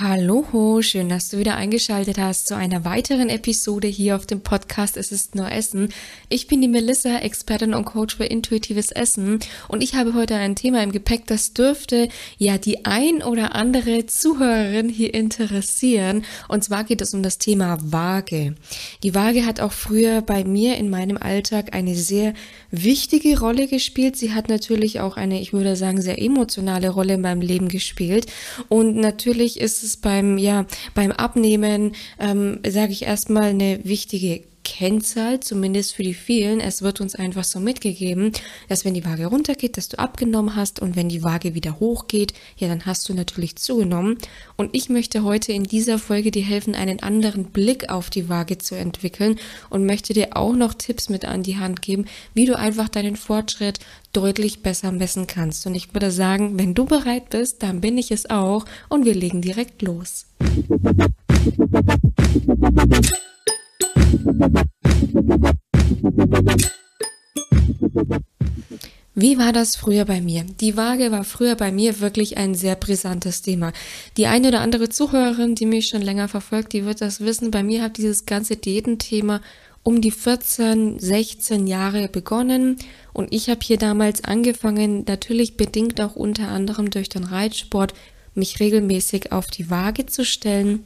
Hallo, schön, dass du wieder eingeschaltet hast zu einer weiteren Episode hier auf dem Podcast Es ist nur Essen. Ich bin die Melissa, Expertin und Coach für intuitives Essen und ich habe heute ein Thema im Gepäck, das dürfte ja die ein oder andere Zuhörerin hier interessieren und zwar geht es um das Thema Waage. Die Waage hat auch früher bei mir in meinem Alltag eine sehr wichtige Rolle gespielt. Sie hat natürlich auch eine, ich würde sagen, sehr emotionale Rolle in meinem Leben gespielt und natürlich ist es beim, ja, beim Abnehmen, ähm, sage ich erstmal, eine wichtige Kennzahl, zumindest für die vielen. Es wird uns einfach so mitgegeben, dass wenn die Waage runtergeht, dass du abgenommen hast und wenn die Waage wieder hochgeht, ja, dann hast du natürlich zugenommen. Und ich möchte heute in dieser Folge dir helfen, einen anderen Blick auf die Waage zu entwickeln und möchte dir auch noch Tipps mit an die Hand geben, wie du einfach deinen Fortschritt deutlich besser messen kannst. Und ich würde sagen, wenn du bereit bist, dann bin ich es auch und wir legen direkt los. Wie war das früher bei mir? Die Waage war früher bei mir wirklich ein sehr brisantes Thema. Die eine oder andere Zuhörerin, die mich schon länger verfolgt, die wird das wissen. Bei mir hat dieses ganze Diätenthema um die 14, 16 Jahre begonnen und ich habe hier damals angefangen, natürlich bedingt auch unter anderem durch den Reitsport, mich regelmäßig auf die Waage zu stellen.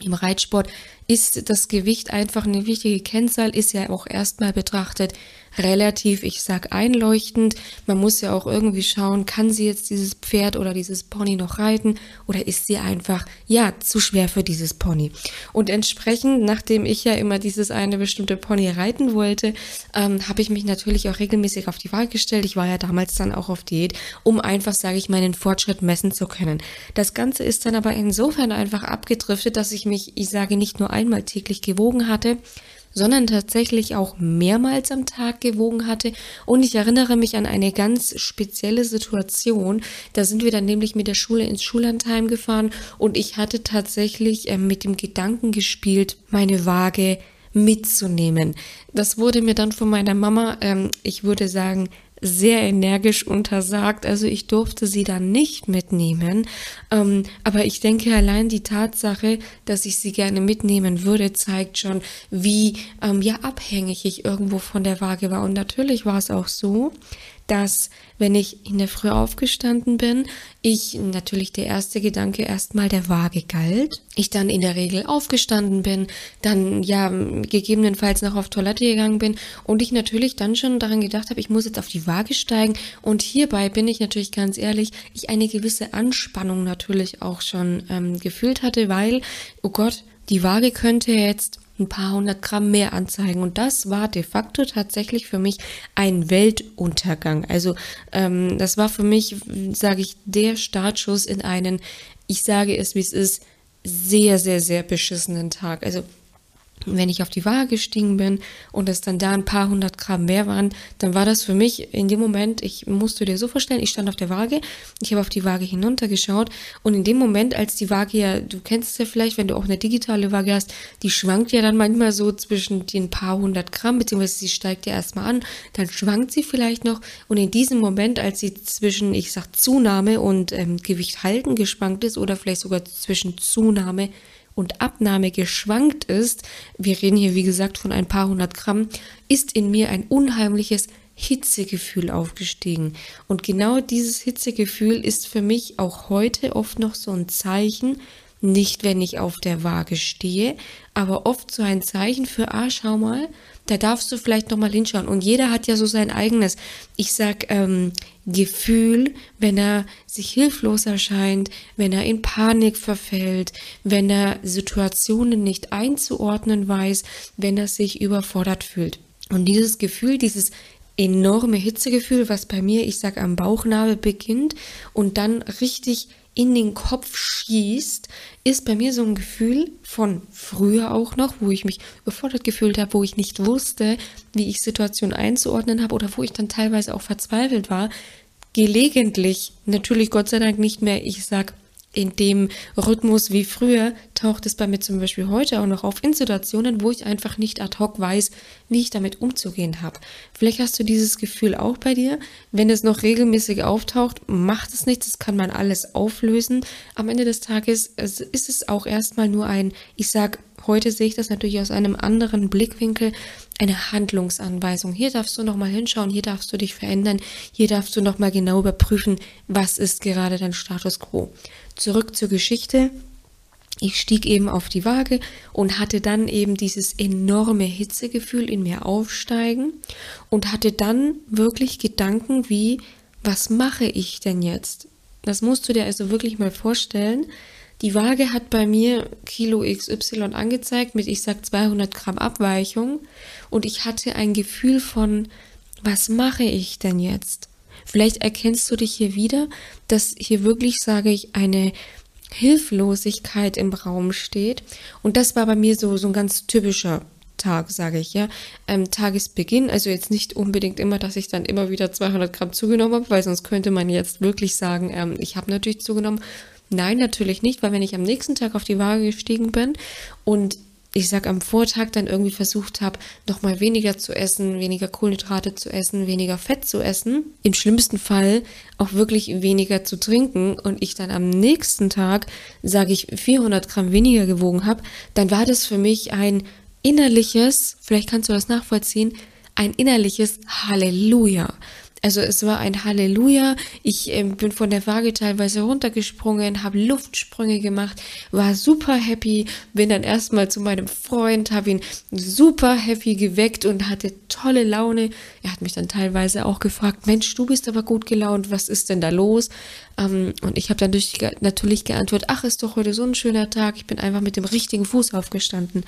Im Reitsport ist das Gewicht einfach eine wichtige Kennzahl, ist ja auch erstmal betrachtet relativ, ich sag einleuchtend. Man muss ja auch irgendwie schauen, kann sie jetzt dieses Pferd oder dieses Pony noch reiten oder ist sie einfach, ja, zu schwer für dieses Pony. Und entsprechend, nachdem ich ja immer dieses eine bestimmte Pony reiten wollte, ähm, habe ich mich natürlich auch regelmäßig auf die Waage gestellt. Ich war ja damals dann auch auf Diät, um einfach, sage ich, meinen Fortschritt messen zu können. Das Ganze ist dann aber insofern einfach abgedriftet, dass ich mich, ich sage, nicht nur einmal täglich gewogen hatte, sondern tatsächlich auch mehrmals am Tag gewogen hatte. Und ich erinnere mich an eine ganz spezielle Situation. Da sind wir dann nämlich mit der Schule ins Schullandheim gefahren und ich hatte tatsächlich äh, mit dem Gedanken gespielt, meine Waage mitzunehmen. Das wurde mir dann von meiner Mama, ähm, ich würde sagen, sehr energisch untersagt. Also ich durfte sie dann nicht mitnehmen. Ähm, aber ich denke, allein die Tatsache, dass ich sie gerne mitnehmen würde, zeigt schon, wie ähm, ja abhängig ich irgendwo von der Waage war. Und natürlich war es auch so, dass wenn ich in der Früh aufgestanden bin, ich natürlich der erste Gedanke erstmal der Waage galt. Ich dann in der Regel aufgestanden bin, dann ja gegebenenfalls noch auf Toilette gegangen bin und ich natürlich dann schon daran gedacht habe, ich muss jetzt auf die Waage steigen und hierbei bin ich natürlich ganz ehrlich, ich eine gewisse Anspannung natürlich auch schon ähm, gefühlt hatte, weil, oh Gott, die Waage könnte jetzt ein paar hundert Gramm mehr anzeigen. Und das war de facto tatsächlich für mich ein Weltuntergang. Also ähm, das war für mich, sage ich, der Startschuss in einen, ich sage es wie es ist, sehr, sehr, sehr beschissenen Tag. Also wenn ich auf die Waage gestiegen bin und es dann da ein paar hundert Gramm mehr waren, dann war das für mich in dem Moment, ich musste dir so vorstellen, ich stand auf der Waage, ich habe auf die Waage hinuntergeschaut und in dem Moment, als die Waage ja, du kennst es ja vielleicht, wenn du auch eine digitale Waage hast, die schwankt ja dann manchmal so zwischen den paar hundert Gramm, beziehungsweise sie steigt ja erstmal an, dann schwankt sie vielleicht noch und in diesem Moment, als sie zwischen, ich sag Zunahme und ähm, Gewicht halten geschwankt ist oder vielleicht sogar zwischen Zunahme und Abnahme geschwankt ist, wir reden hier wie gesagt von ein paar hundert Gramm, ist in mir ein unheimliches Hitzegefühl aufgestiegen. Und genau dieses Hitzegefühl ist für mich auch heute oft noch so ein Zeichen, nicht wenn ich auf der Waage stehe, aber oft so ein Zeichen für, ah, schau mal, da darfst du vielleicht noch mal hinschauen. Und jeder hat ja so sein eigenes, ich sag, ähm, Gefühl, wenn er sich hilflos erscheint, wenn er in Panik verfällt, wenn er Situationen nicht einzuordnen weiß, wenn er sich überfordert fühlt. Und dieses Gefühl, dieses enorme Hitzegefühl, was bei mir, ich sag, am Bauchnabel beginnt und dann richtig in den Kopf schießt, ist bei mir so ein Gefühl von früher auch noch, wo ich mich überfordert gefühlt habe, wo ich nicht wusste, wie ich Situationen einzuordnen habe oder wo ich dann teilweise auch verzweifelt war. Gelegentlich, natürlich Gott sei Dank nicht mehr, ich sag in dem Rhythmus wie früher taucht es bei mir zum Beispiel heute auch noch auf in Situationen, wo ich einfach nicht ad hoc weiß, wie ich damit umzugehen habe. Vielleicht hast du dieses Gefühl auch bei dir. Wenn es noch regelmäßig auftaucht, macht es nichts, das kann man alles auflösen. Am Ende des Tages ist es auch erstmal nur ein, ich sag, heute sehe ich das natürlich aus einem anderen Blickwinkel, eine Handlungsanweisung. Hier darfst du nochmal hinschauen, hier darfst du dich verändern, hier darfst du nochmal genau überprüfen, was ist gerade dein Status quo. Zurück zur Geschichte. Ich stieg eben auf die Waage und hatte dann eben dieses enorme Hitzegefühl in mir aufsteigen und hatte dann wirklich Gedanken wie, was mache ich denn jetzt? Das musst du dir also wirklich mal vorstellen. Die Waage hat bei mir Kilo XY angezeigt mit, ich sag 200 Gramm Abweichung und ich hatte ein Gefühl von, was mache ich denn jetzt? Vielleicht erkennst du dich hier wieder, dass hier wirklich, sage ich, eine Hilflosigkeit im Raum steht. Und das war bei mir so, so ein ganz typischer Tag, sage ich, ja. Ähm, Tagesbeginn, also jetzt nicht unbedingt immer, dass ich dann immer wieder 200 Gramm zugenommen habe, weil sonst könnte man jetzt wirklich sagen, ähm, ich habe natürlich zugenommen. Nein, natürlich nicht, weil wenn ich am nächsten Tag auf die Waage gestiegen bin und ich sag am Vortag dann irgendwie versucht habe, noch mal weniger zu essen, weniger Kohlenhydrate zu essen, weniger Fett zu essen, im schlimmsten Fall auch wirklich weniger zu trinken und ich dann am nächsten Tag, sage ich, 400 Gramm weniger gewogen habe, dann war das für mich ein innerliches, vielleicht kannst du das nachvollziehen, ein innerliches Halleluja. Also es war ein Halleluja. Ich äh, bin von der Waage teilweise runtergesprungen, habe Luftsprünge gemacht, war super happy, bin dann erstmal zu meinem Freund, habe ihn super happy geweckt und hatte tolle Laune. Er hat mich dann teilweise auch gefragt, Mensch, du bist aber gut gelaunt, was ist denn da los? Ähm, und ich habe dann durch, natürlich geantwortet, ach, ist doch heute so ein schöner Tag, ich bin einfach mit dem richtigen Fuß aufgestanden.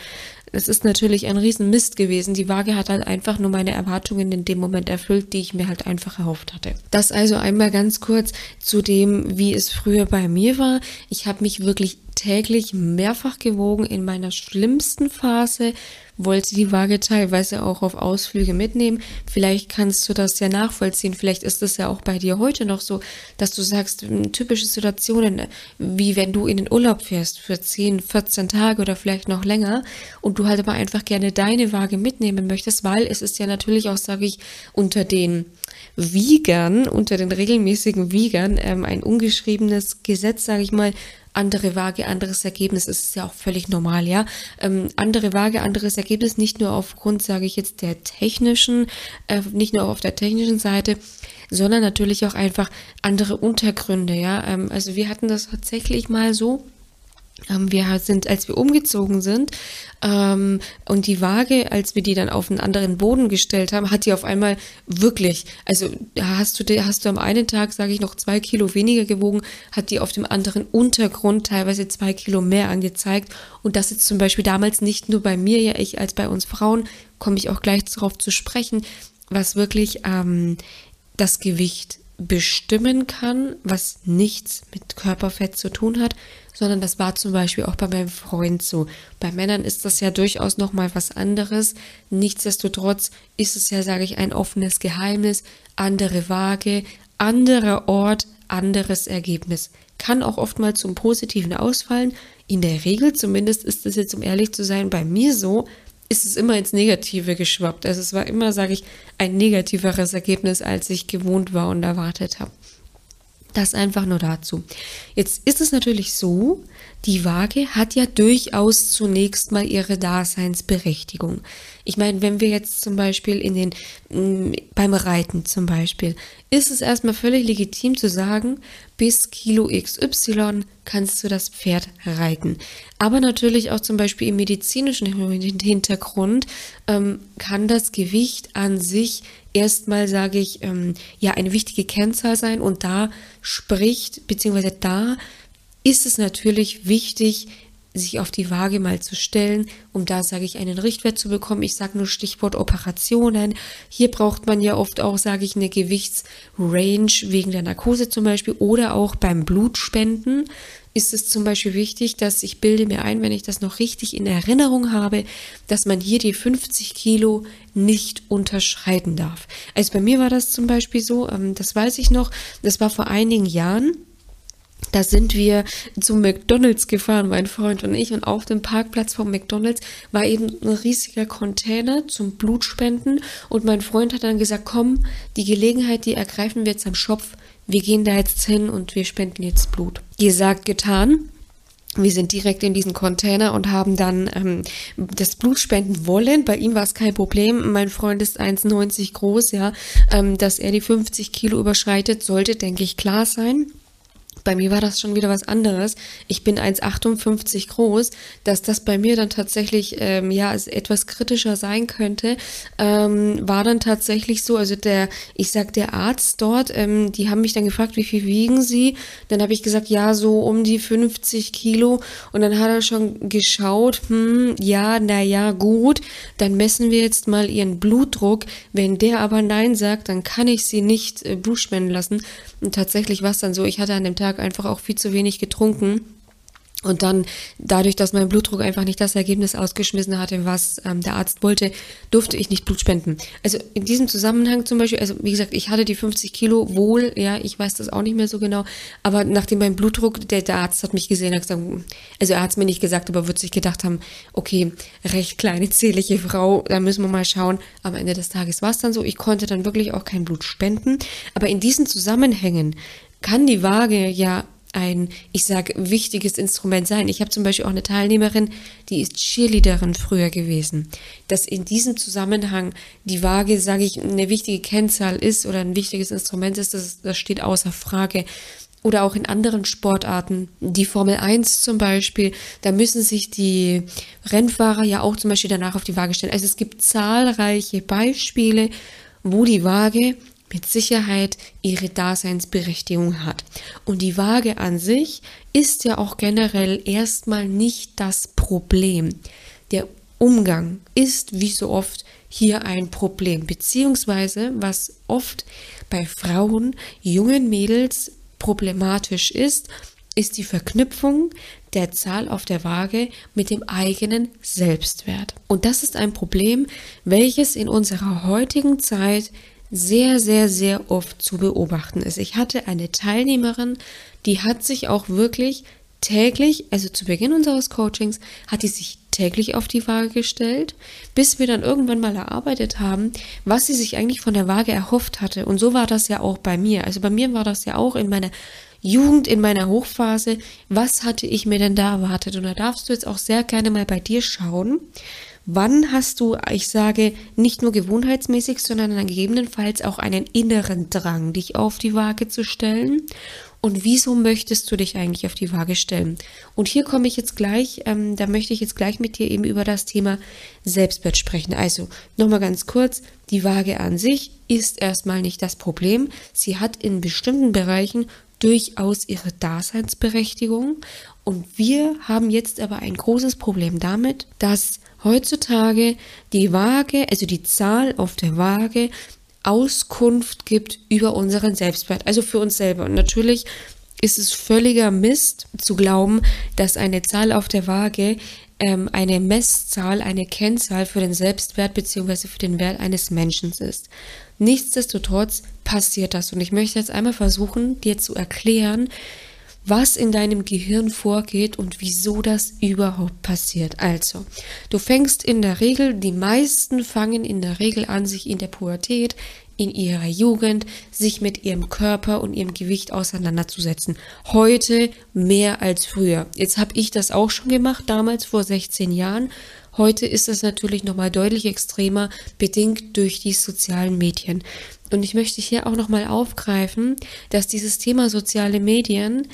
Es ist natürlich ein Riesenmist gewesen. Die Waage hat halt einfach nur meine Erwartungen in dem Moment erfüllt, die ich mir halt einfach erhofft hatte. Das also einmal ganz kurz zu dem, wie es früher bei mir war. Ich habe mich wirklich täglich mehrfach gewogen in meiner schlimmsten Phase, wollte die Waage teilweise auch auf Ausflüge mitnehmen. Vielleicht kannst du das ja nachvollziehen. Vielleicht ist es ja auch bei dir heute noch so, dass du sagst, hm, typische Situationen, wie wenn du in den Urlaub fährst für 10, 14 Tage oder vielleicht noch länger und du halt aber einfach gerne deine Waage mitnehmen möchtest, weil es ist ja natürlich auch, sage ich, unter den Wiegern, unter den regelmäßigen Wiegern ähm, ein ungeschriebenes Gesetz, sage ich mal, andere Waage, anderes Ergebnis. Es ist ja auch völlig normal, ja. Ähm, andere Waage, anderes Ergebnis, nicht nur aufgrund, sage ich jetzt, der technischen, äh, nicht nur auf der technischen Seite, sondern natürlich auch einfach andere Untergründe, ja. Ähm, also wir hatten das tatsächlich mal so, wir sind, als wir umgezogen sind ähm, und die Waage, als wir die dann auf einen anderen Boden gestellt haben, hat die auf einmal wirklich, also hast du, hast du am einen Tag, sage ich, noch zwei Kilo weniger gewogen, hat die auf dem anderen Untergrund teilweise zwei Kilo mehr angezeigt. Und das ist zum Beispiel damals nicht nur bei mir, ja ich als bei uns Frauen, komme ich auch gleich darauf zu sprechen, was wirklich ähm, das Gewicht bestimmen kann, was nichts mit Körperfett zu tun hat, sondern das war zum Beispiel auch bei meinem Freund so. Bei Männern ist das ja durchaus noch mal was anderes. Nichtsdestotrotz ist es ja, sage ich, ein offenes Geheimnis. Andere Waage, anderer Ort, anderes Ergebnis. Kann auch oftmals zum Positiven ausfallen. In der Regel zumindest ist es jetzt, um ehrlich zu sein, bei mir so, ist es immer ins Negative geschwappt. Also es war immer, sage ich, ein negativeres Ergebnis, als ich gewohnt war und erwartet habe. Das einfach nur dazu. Jetzt ist es natürlich so, die Waage hat ja durchaus zunächst mal ihre Daseinsberechtigung. Ich meine, wenn wir jetzt zum Beispiel in den, mm, beim Reiten zum Beispiel, ist es erstmal völlig legitim zu sagen, bis Kilo XY kannst du das Pferd reiten. Aber natürlich auch zum Beispiel im medizinischen Hintergrund ähm, kann das Gewicht an sich erstmal, sage ich, ähm, ja, eine wichtige Kennzahl sein und da spricht, beziehungsweise da ist es natürlich wichtig, sich auf die Waage mal zu stellen, um da, sage ich, einen Richtwert zu bekommen. Ich sage nur Stichwort Operationen. Hier braucht man ja oft auch, sage ich, eine Gewichtsrange wegen der Narkose zum Beispiel oder auch beim Blutspenden ist es zum Beispiel wichtig, dass ich bilde mir ein, wenn ich das noch richtig in Erinnerung habe, dass man hier die 50 Kilo nicht unterschreiten darf. Also bei mir war das zum Beispiel so, ähm, das weiß ich noch, das war vor einigen Jahren da sind wir zum McDonald's gefahren, mein Freund und ich. Und auf dem Parkplatz vom McDonald's war eben ein riesiger Container zum Blutspenden. Und mein Freund hat dann gesagt, komm, die Gelegenheit, die ergreifen wir jetzt am Schopf. Wir gehen da jetzt hin und wir spenden jetzt Blut. Gesagt, getan. Wir sind direkt in diesen Container und haben dann ähm, das Blut spenden wollen. Bei ihm war es kein Problem. Mein Freund ist 1,90 groß, ja. Ähm, dass er die 50 Kilo überschreitet, sollte, denke ich, klar sein bei mir war das schon wieder was anderes. Ich bin 1,58 groß, dass das bei mir dann tatsächlich ähm, ja etwas kritischer sein könnte, ähm, war dann tatsächlich so. Also der, ich sag der Arzt dort, ähm, die haben mich dann gefragt, wie viel wiegen Sie? Dann habe ich gesagt, ja so um die 50 Kilo. Und dann hat er schon geschaut, hm, ja, na ja, gut. Dann messen wir jetzt mal Ihren Blutdruck. Wenn der aber nein sagt, dann kann ich Sie nicht äh, Blut spenden lassen. Und tatsächlich war es dann so, ich hatte an dem Tag einfach auch viel zu wenig getrunken. Und dann, dadurch, dass mein Blutdruck einfach nicht das Ergebnis ausgeschmissen hatte, was ähm, der Arzt wollte, durfte ich nicht Blut spenden. Also in diesem Zusammenhang zum Beispiel, also wie gesagt, ich hatte die 50 Kilo wohl, ja, ich weiß das auch nicht mehr so genau, aber nachdem mein Blutdruck, der, der Arzt hat mich gesehen, hat gesagt, also er hat es mir nicht gesagt, aber wird sich gedacht haben, okay, recht kleine, zählige Frau, da müssen wir mal schauen. Am Ende des Tages war es dann so, ich konnte dann wirklich auch kein Blut spenden. Aber in diesen Zusammenhängen kann die Waage ja ein, ich sage, wichtiges Instrument sein. Ich habe zum Beispiel auch eine Teilnehmerin, die ist Cheerleaderin früher gewesen. Dass in diesem Zusammenhang die Waage, sage ich, eine wichtige Kennzahl ist oder ein wichtiges Instrument ist, das, das steht außer Frage. Oder auch in anderen Sportarten, die Formel 1 zum Beispiel, da müssen sich die Rennfahrer ja auch zum Beispiel danach auf die Waage stellen. Also es gibt zahlreiche Beispiele, wo die Waage mit Sicherheit ihre Daseinsberechtigung hat. Und die Waage an sich ist ja auch generell erstmal nicht das Problem. Der Umgang ist wie so oft hier ein Problem, beziehungsweise was oft bei Frauen, jungen Mädels problematisch ist, ist die Verknüpfung der Zahl auf der Waage mit dem eigenen Selbstwert. Und das ist ein Problem, welches in unserer heutigen Zeit sehr, sehr, sehr oft zu beobachten ist. Ich hatte eine Teilnehmerin, die hat sich auch wirklich täglich, also zu Beginn unseres Coachings, hat die sich täglich auf die Waage gestellt, bis wir dann irgendwann mal erarbeitet haben, was sie sich eigentlich von der Waage erhofft hatte. Und so war das ja auch bei mir. Also bei mir war das ja auch in meiner Jugend, in meiner Hochphase. Was hatte ich mir denn da erwartet? Und da darfst du jetzt auch sehr gerne mal bei dir schauen Wann hast du, ich sage, nicht nur gewohnheitsmäßig, sondern dann gegebenenfalls auch einen inneren Drang, dich auf die Waage zu stellen? Und wieso möchtest du dich eigentlich auf die Waage stellen? Und hier komme ich jetzt gleich, ähm, da möchte ich jetzt gleich mit dir eben über das Thema Selbstwert sprechen. Also nochmal ganz kurz, die Waage an sich ist erstmal nicht das Problem. Sie hat in bestimmten Bereichen durchaus ihre Daseinsberechtigung. Und wir haben jetzt aber ein großes Problem damit, dass heutzutage die Waage, also die Zahl auf der Waage, Auskunft gibt über unseren Selbstwert, also für uns selber. Und natürlich ist es völliger Mist zu glauben, dass eine Zahl auf der Waage ähm, eine Messzahl, eine Kennzahl für den Selbstwert bzw. für den Wert eines Menschen ist. Nichtsdestotrotz passiert das und ich möchte jetzt einmal versuchen, dir zu erklären, was in deinem Gehirn vorgeht und wieso das überhaupt passiert. Also, du fängst in der Regel, die meisten fangen in der Regel an, sich in der Pubertät, in ihrer Jugend, sich mit ihrem Körper und ihrem Gewicht auseinanderzusetzen. Heute mehr als früher. Jetzt habe ich das auch schon gemacht, damals vor 16 Jahren. Heute ist es natürlich nochmal deutlich extremer, bedingt durch die sozialen Medien. Und ich möchte hier auch nochmal aufgreifen, dass dieses Thema soziale Medien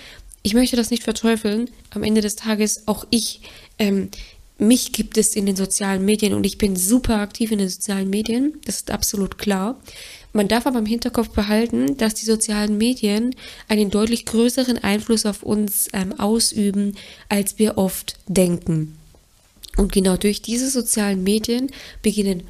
ich möchte das nicht verteufeln. Am Ende des Tages auch ich, ähm, mich gibt es in den sozialen Medien und ich bin super aktiv in den sozialen Medien. Das ist absolut klar. Man darf aber im Hinterkopf behalten, dass die sozialen Medien einen deutlich größeren Einfluss auf uns ähm, ausüben, als wir oft denken. Und genau durch diese sozialen Medien beginnen,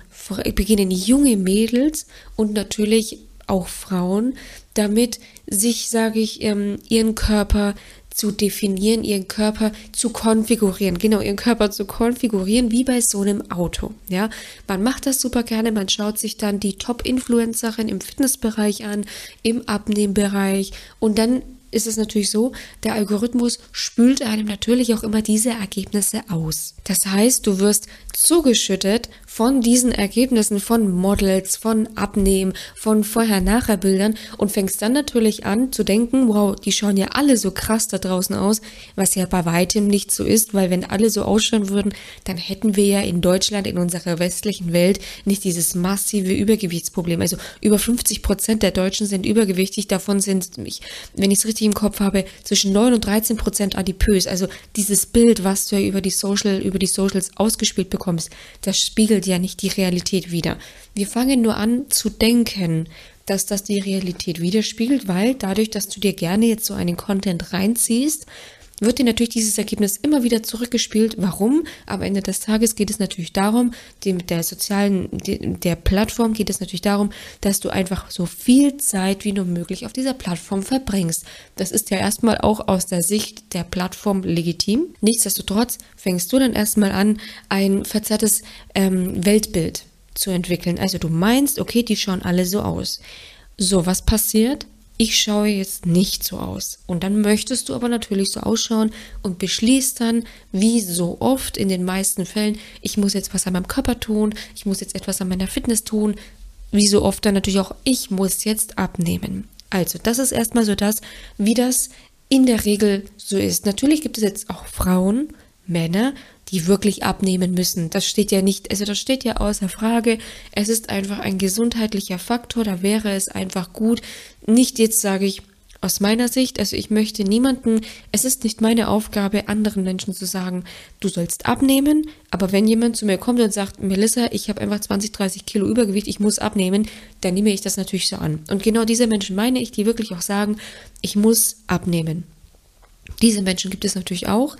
beginnen junge Mädels und natürlich auch Frauen damit sich, sage ich, ähm, ihren Körper zu definieren, ihren Körper zu konfigurieren, genau, ihren Körper zu konfigurieren, wie bei so einem Auto, ja. Man macht das super gerne, man schaut sich dann die Top-Influencerin im Fitnessbereich an, im Abnehmbereich und dann ist es natürlich so, der Algorithmus spült einem natürlich auch immer diese Ergebnisse aus. Das heißt, du wirst zugeschüttet von diesen Ergebnissen von Models, von Abnehmen, von Vorher-Nachher-Bildern und fängst dann natürlich an zu denken, wow, die schauen ja alle so krass da draußen aus, was ja bei weitem nicht so ist, weil wenn alle so ausschauen würden, dann hätten wir ja in Deutschland, in unserer westlichen Welt, nicht dieses massive Übergewichtsproblem. Also über 50 Prozent der Deutschen sind übergewichtig, davon sind, wenn ich es richtig im Kopf habe, zwischen 9 und 13 Prozent adipös. Also dieses Bild, was du ja über die Social, über die Socials ausgespielt bekommst, das spiegelt spiegelt ja nicht die Realität wider. Wir fangen nur an zu denken, dass das die Realität widerspiegelt, weil dadurch, dass du dir gerne jetzt so einen Content reinziehst, wird dir natürlich dieses Ergebnis immer wieder zurückgespielt. Warum? Am Ende des Tages geht es natürlich darum, die, mit der sozialen, der Plattform geht es natürlich darum, dass du einfach so viel Zeit wie nur möglich auf dieser Plattform verbringst. Das ist ja erstmal auch aus der Sicht der Plattform legitim. Nichtsdestotrotz fängst du dann erstmal an, ein verzerrtes ähm, Weltbild zu entwickeln. Also du meinst, okay, die schauen alle so aus. So, was passiert? Ich schaue jetzt nicht so aus. Und dann möchtest du aber natürlich so ausschauen und beschließt dann, wie so oft in den meisten Fällen, ich muss jetzt was an meinem Körper tun, ich muss jetzt etwas an meiner Fitness tun, wie so oft dann natürlich auch, ich muss jetzt abnehmen. Also, das ist erstmal so das, wie das in der Regel so ist. Natürlich gibt es jetzt auch Frauen, Männer, die wirklich abnehmen müssen. Das steht ja nicht, also das steht ja außer Frage. Es ist einfach ein gesundheitlicher Faktor. Da wäre es einfach gut. Nicht jetzt sage ich, aus meiner Sicht, also ich möchte niemanden, es ist nicht meine Aufgabe, anderen Menschen zu sagen, du sollst abnehmen, aber wenn jemand zu mir kommt und sagt, Melissa, ich habe einfach 20, 30 Kilo Übergewicht, ich muss abnehmen, dann nehme ich das natürlich so an. Und genau diese Menschen meine ich, die wirklich auch sagen, ich muss abnehmen. Diese Menschen gibt es natürlich auch.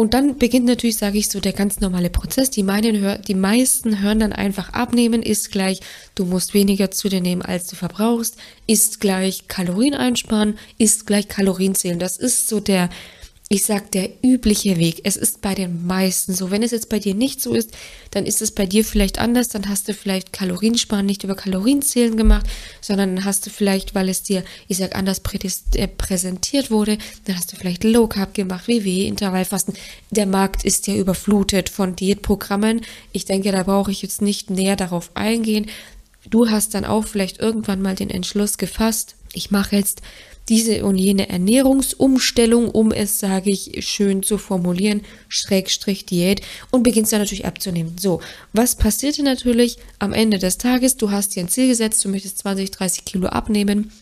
Und dann beginnt natürlich, sage ich so, der ganz normale Prozess. Die, meinen, die meisten hören dann einfach abnehmen, ist gleich, du musst weniger zu dir nehmen, als du verbrauchst, ist gleich Kalorien einsparen, ist gleich Kalorien zählen. Das ist so der, ich sag, der übliche Weg. Es ist bei den meisten so. Wenn es jetzt bei dir nicht so ist, dann ist es bei dir vielleicht anders. Dann hast du vielleicht Kaloriensparen nicht über Kalorienzählen gemacht, sondern hast du vielleicht, weil es dir, ich sag, anders äh, präsentiert wurde, dann hast du vielleicht Low Carb gemacht, WW, Intervallfasten. Der Markt ist ja überflutet von Diätprogrammen. Ich denke, da brauche ich jetzt nicht näher darauf eingehen. Du hast dann auch vielleicht irgendwann mal den Entschluss gefasst, ich mache jetzt diese und jene Ernährungsumstellung, um es, sage ich, schön zu formulieren, Schrägstrich Diät und beginnst dann natürlich abzunehmen. So, was passierte natürlich am Ende des Tages? Du hast dir ein Ziel gesetzt, du möchtest 20, 30 Kilo abnehmen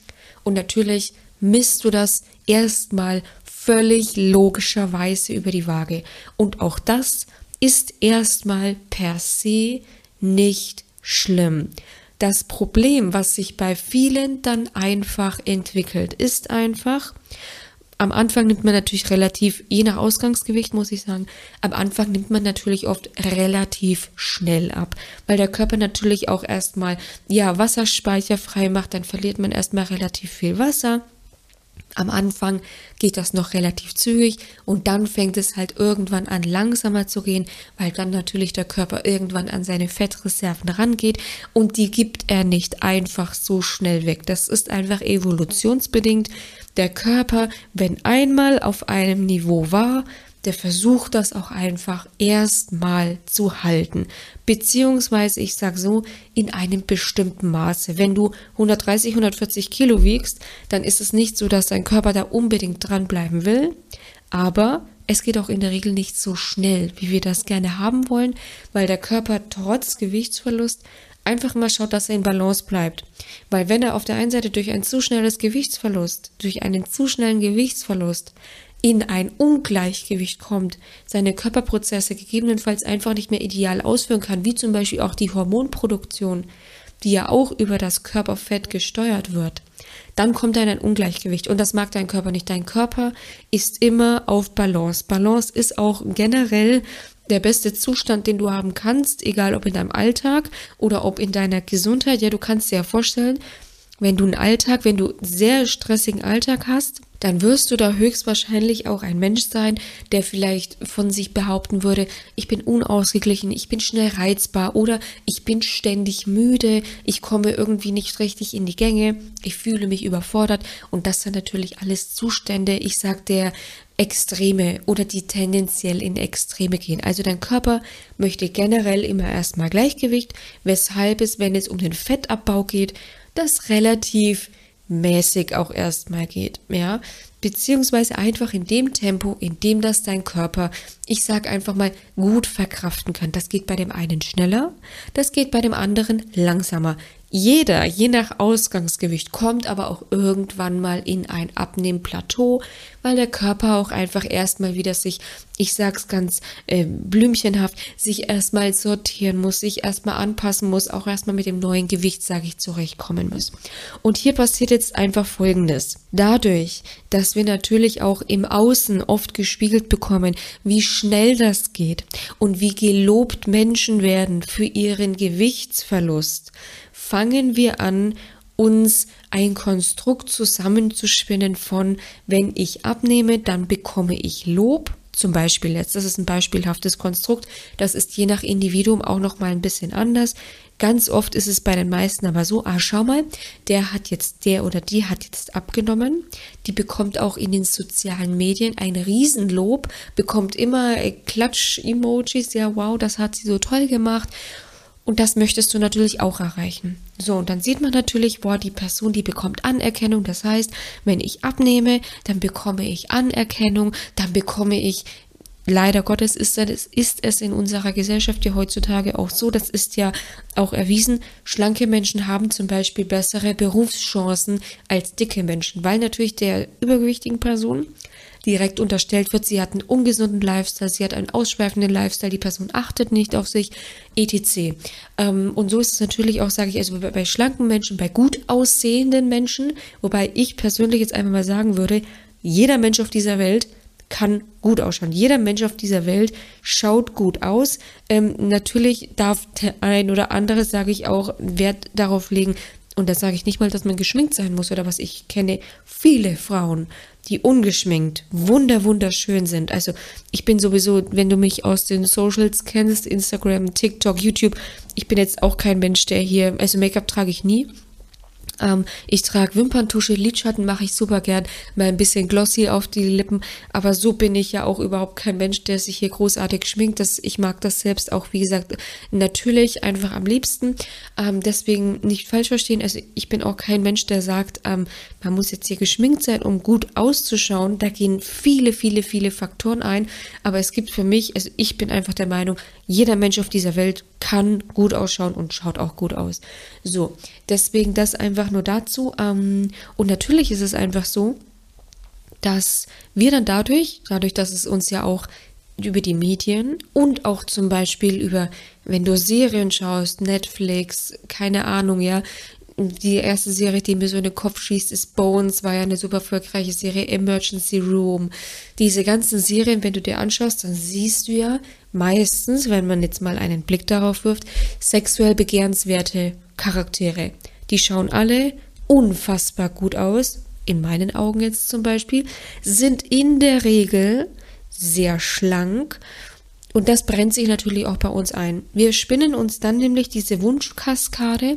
und natürlich misst du das erstmal völlig logischerweise über die Waage. Und auch das ist erstmal per se nicht schlimm. Das Problem, was sich bei vielen dann einfach entwickelt, ist einfach, am Anfang nimmt man natürlich relativ, je nach Ausgangsgewicht muss ich sagen, am Anfang nimmt man natürlich oft relativ schnell ab, weil der Körper natürlich auch erstmal, ja, Wasserspeicher frei macht, dann verliert man erstmal relativ viel Wasser. Am Anfang geht das noch relativ zügig und dann fängt es halt irgendwann an langsamer zu gehen, weil dann natürlich der Körper irgendwann an seine Fettreserven rangeht und die gibt er nicht einfach so schnell weg. Das ist einfach evolutionsbedingt. Der Körper, wenn einmal auf einem Niveau war, der versucht das auch einfach erstmal zu halten. Beziehungsweise, ich sag so, in einem bestimmten Maße. Wenn du 130, 140 Kilo wiegst, dann ist es nicht so, dass dein Körper da unbedingt dranbleiben will. Aber es geht auch in der Regel nicht so schnell, wie wir das gerne haben wollen, weil der Körper trotz Gewichtsverlust einfach mal schaut, dass er in Balance bleibt. Weil wenn er auf der einen Seite durch ein zu schnelles Gewichtsverlust, durch einen zu schnellen Gewichtsverlust in ein Ungleichgewicht kommt, seine Körperprozesse gegebenenfalls einfach nicht mehr ideal ausführen kann, wie zum Beispiel auch die Hormonproduktion, die ja auch über das Körperfett gesteuert wird, dann kommt er in ein Ungleichgewicht und das mag dein Körper nicht. Dein Körper ist immer auf Balance. Balance ist auch generell der beste Zustand, den du haben kannst, egal ob in deinem Alltag oder ob in deiner Gesundheit. Ja, du kannst dir ja vorstellen, wenn du einen Alltag, wenn du sehr stressigen Alltag hast, dann wirst du da höchstwahrscheinlich auch ein Mensch sein, der vielleicht von sich behaupten würde, ich bin unausgeglichen, ich bin schnell reizbar oder ich bin ständig müde, ich komme irgendwie nicht richtig in die Gänge, ich fühle mich überfordert und das sind natürlich alles Zustände, ich sag der Extreme oder die tendenziell in Extreme gehen. Also dein Körper möchte generell immer erstmal Gleichgewicht, weshalb es, wenn es um den Fettabbau geht, das relativ mäßig auch erstmal geht, ja, beziehungsweise einfach in dem Tempo, in dem das dein Körper, ich sag einfach mal, gut verkraften kann. Das geht bei dem einen schneller, das geht bei dem anderen langsamer. Jeder, je nach Ausgangsgewicht, kommt aber auch irgendwann mal in ein Abnehmplateau, weil der Körper auch einfach erstmal wieder sich, ich sag's ganz äh, blümchenhaft, sich erstmal sortieren muss, sich erstmal anpassen muss, auch erstmal mit dem neuen Gewicht, sage ich, zurechtkommen muss. Und hier passiert jetzt einfach Folgendes. Dadurch, dass wir natürlich auch im Außen oft gespiegelt bekommen, wie schnell das geht und wie gelobt Menschen werden für ihren Gewichtsverlust, fangen wir an, uns ein Konstrukt zusammenzuspinnen von, wenn ich abnehme, dann bekomme ich Lob. Zum Beispiel jetzt, das ist ein beispielhaftes Konstrukt. Das ist je nach Individuum auch noch mal ein bisschen anders. Ganz oft ist es bei den meisten aber so, ah, schau mal, der hat jetzt, der oder die hat jetzt abgenommen. Die bekommt auch in den sozialen Medien ein Riesenlob, bekommt immer äh, Klatsch-Emojis, ja, wow, das hat sie so toll gemacht. Und das möchtest du natürlich auch erreichen. So, und dann sieht man natürlich, boah, die Person, die bekommt Anerkennung. Das heißt, wenn ich abnehme, dann bekomme ich Anerkennung, dann bekomme ich leider Gottes ist es, ist es in unserer Gesellschaft ja heutzutage auch so, das ist ja auch erwiesen, schlanke Menschen haben zum Beispiel bessere Berufschancen als dicke Menschen, weil natürlich der übergewichtigen Person direkt unterstellt wird, sie hat einen ungesunden Lifestyle, sie hat einen ausschweifenden Lifestyle, die Person achtet nicht auf sich, etc. Ähm, und so ist es natürlich auch, sage ich, also bei, bei schlanken Menschen, bei gut aussehenden Menschen, wobei ich persönlich jetzt einfach mal sagen würde, jeder Mensch auf dieser Welt kann gut ausschauen. Jeder Mensch auf dieser Welt schaut gut aus. Ähm, natürlich darf der ein oder andere, sage ich auch, Wert darauf legen, und da sage ich nicht mal, dass man geschminkt sein muss oder was. Ich kenne viele Frauen, die ungeschminkt, wunder, wunderschön sind. Also ich bin sowieso, wenn du mich aus den Socials kennst, Instagram, TikTok, YouTube, ich bin jetzt auch kein Mensch, der hier, also Make-up trage ich nie. Ähm, ich trage Wimperntusche, Lidschatten mache ich super gern, mal ein bisschen glossy auf die Lippen, aber so bin ich ja auch überhaupt kein Mensch, der sich hier großartig schminkt. Das, ich mag das selbst auch, wie gesagt, natürlich einfach am liebsten. Ähm, deswegen nicht falsch verstehen. Also ich bin auch kein Mensch, der sagt, ähm, man muss jetzt hier geschminkt sein, um gut auszuschauen. Da gehen viele, viele, viele Faktoren ein. Aber es gibt für mich, also ich bin einfach der Meinung, jeder Mensch auf dieser Welt kann gut ausschauen und schaut auch gut aus. So, deswegen das einfach nur dazu. Ähm, und natürlich ist es einfach so, dass wir dann dadurch, dadurch, dass es uns ja auch über die Medien und auch zum Beispiel über, wenn du Serien schaust, Netflix, keine Ahnung, ja, die erste Serie, die mir so in den Kopf schießt, ist Bones, war ja eine super erfolgreiche Serie, Emergency Room. Diese ganzen Serien, wenn du dir anschaust, dann siehst du ja meistens, wenn man jetzt mal einen Blick darauf wirft, sexuell begehrenswerte Charaktere. Die schauen alle unfassbar gut aus, in meinen Augen jetzt zum Beispiel, sind in der Regel sehr schlank und das brennt sich natürlich auch bei uns ein. Wir spinnen uns dann nämlich diese Wunschkaskade.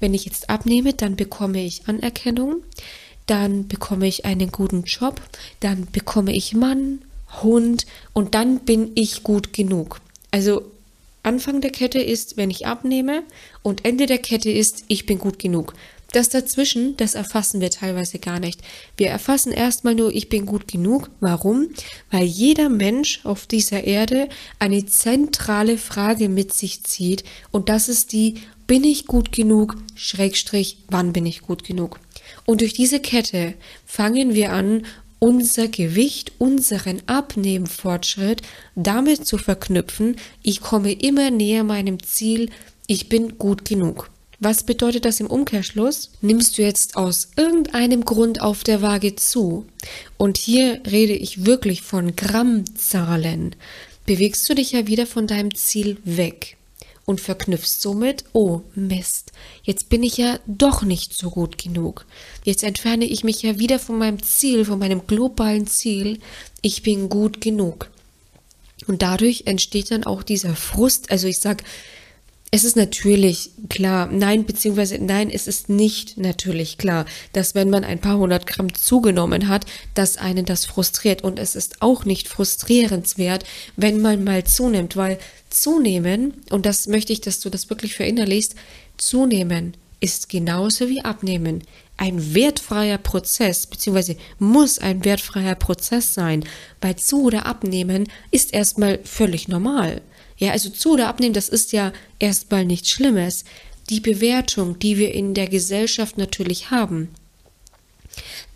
Wenn ich jetzt abnehme, dann bekomme ich Anerkennung, dann bekomme ich einen guten Job, dann bekomme ich Mann, Hund und dann bin ich gut genug. Also Anfang der Kette ist, wenn ich abnehme und Ende der Kette ist, ich bin gut genug. Das dazwischen, das erfassen wir teilweise gar nicht. Wir erfassen erstmal nur, ich bin gut genug. Warum? Weil jeder Mensch auf dieser Erde eine zentrale Frage mit sich zieht und das ist die, bin ich gut genug, Schrägstrich, wann bin ich gut genug? Und durch diese Kette fangen wir an, unser Gewicht, unseren Abnehmfortschritt damit zu verknüpfen, ich komme immer näher meinem Ziel, ich bin gut genug. Was bedeutet das im Umkehrschluss? Nimmst du jetzt aus irgendeinem Grund auf der Waage zu, und hier rede ich wirklich von Grammzahlen, bewegst du dich ja wieder von deinem Ziel weg. Und verknüpfst somit, oh Mist, jetzt bin ich ja doch nicht so gut genug. Jetzt entferne ich mich ja wieder von meinem Ziel, von meinem globalen Ziel, ich bin gut genug. Und dadurch entsteht dann auch dieser Frust, also ich sag, es ist natürlich klar, nein, beziehungsweise nein, es ist nicht natürlich klar, dass wenn man ein paar hundert Gramm zugenommen hat, dass einen das frustriert. Und es ist auch nicht frustrierenswert, wenn man mal zunimmt, weil zunehmen, und das möchte ich, dass du das wirklich verinnerlichst, zunehmen ist genauso wie abnehmen ein wertfreier Prozess, beziehungsweise muss ein wertfreier Prozess sein, weil zu oder abnehmen ist erstmal völlig normal. Ja, also zu oder abnehmen, das ist ja erstmal nichts Schlimmes. Die Bewertung, die wir in der Gesellschaft natürlich haben,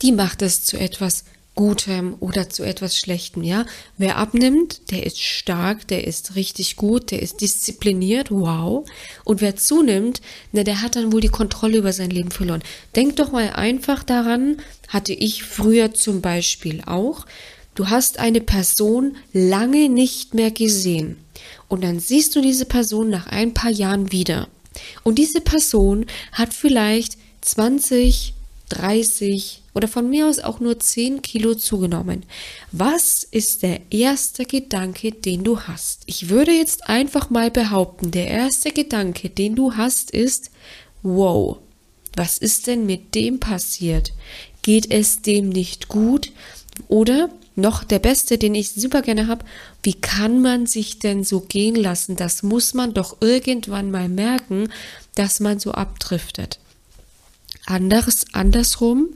die macht es zu etwas Gutem oder zu etwas Schlechtem, ja. Wer abnimmt, der ist stark, der ist richtig gut, der ist diszipliniert, wow. Und wer zunimmt, na, der hat dann wohl die Kontrolle über sein Leben verloren. Denk doch mal einfach daran, hatte ich früher zum Beispiel auch, du hast eine Person lange nicht mehr gesehen. Und dann siehst du diese Person nach ein paar Jahren wieder. Und diese Person hat vielleicht 20, 30 oder von mir aus auch nur 10 Kilo zugenommen. Was ist der erste Gedanke, den du hast? Ich würde jetzt einfach mal behaupten, der erste Gedanke, den du hast, ist, wow, was ist denn mit dem passiert? Geht es dem nicht gut? Oder noch der beste, den ich super gerne habe, wie kann man sich denn so gehen lassen? Das muss man doch irgendwann mal merken, dass man so abdriftet. Anders, andersrum,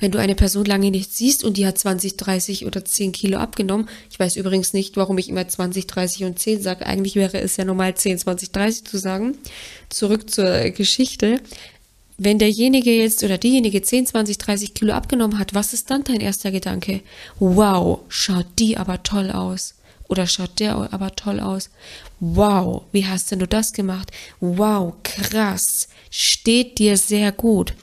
wenn du eine Person lange nicht siehst und die hat 20, 30 oder 10 Kilo abgenommen. Ich weiß übrigens nicht, warum ich immer 20, 30 und 10 sage. Eigentlich wäre es ja normal 10, 20, 30 zu sagen. Zurück zur Geschichte. Wenn derjenige jetzt oder diejenige 10, 20, 30 Kilo abgenommen hat, was ist dann dein erster Gedanke? Wow, schaut die aber toll aus. Oder schaut der aber toll aus. Wow, wie hast denn du das gemacht? Wow, krass. Steht dir sehr gut.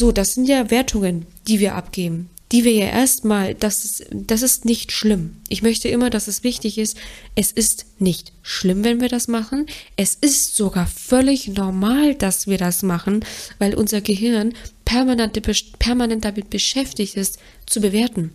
So, das sind ja Wertungen, die wir abgeben die wir ja erstmal, das ist, das ist nicht schlimm. Ich möchte immer, dass es wichtig ist, es ist nicht schlimm, wenn wir das machen. Es ist sogar völlig normal, dass wir das machen, weil unser Gehirn permanent, permanent damit beschäftigt ist, zu bewerten.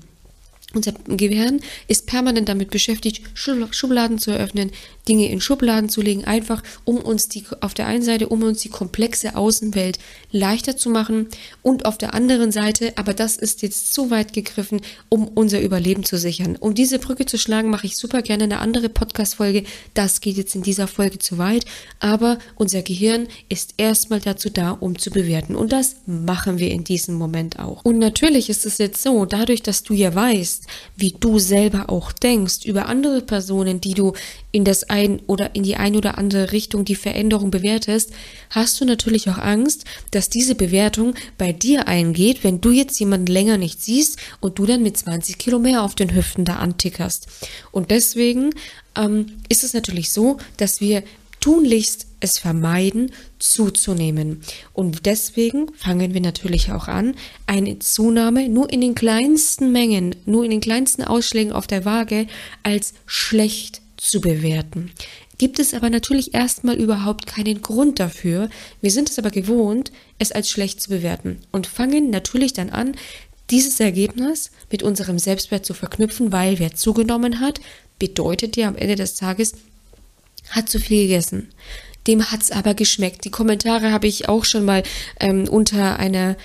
Unser Gehirn ist permanent damit beschäftigt, Schubladen zu eröffnen, Dinge in Schubladen zu legen, einfach um uns die, auf der einen Seite, um uns die komplexe Außenwelt leichter zu machen und auf der anderen Seite, aber das ist jetzt zu weit gegriffen, um unser Überleben zu sichern. Um diese Brücke zu schlagen, mache ich super gerne eine andere Podcast-Folge. Das geht jetzt in dieser Folge zu weit, aber unser Gehirn ist erstmal dazu da, um zu bewerten und das machen wir in diesem Moment auch. Und natürlich ist es jetzt so, dadurch, dass du ja weißt, wie du selber auch denkst über andere Personen, die du in das ein oder in die eine oder andere Richtung die Veränderung bewertest, hast du natürlich auch Angst, dass diese Bewertung bei dir eingeht, wenn du jetzt jemanden länger nicht siehst und du dann mit 20 Kilo mehr auf den Hüften da antickerst. Und deswegen ähm, ist es natürlich so, dass wir tunlichst es vermeiden, zuzunehmen. Und deswegen fangen wir natürlich auch an, eine Zunahme nur in den kleinsten Mengen, nur in den kleinsten Ausschlägen auf der Waage als schlecht zu bewerten. Gibt es aber natürlich erstmal überhaupt keinen Grund dafür. Wir sind es aber gewohnt, es als schlecht zu bewerten und fangen natürlich dann an, dieses Ergebnis mit unserem Selbstwert zu verknüpfen, weil wer zugenommen hat, bedeutet ja am Ende des Tages, hat zu viel gegessen. Dem hat's aber geschmeckt. Die Kommentare habe ich auch schon mal ähm, unter einer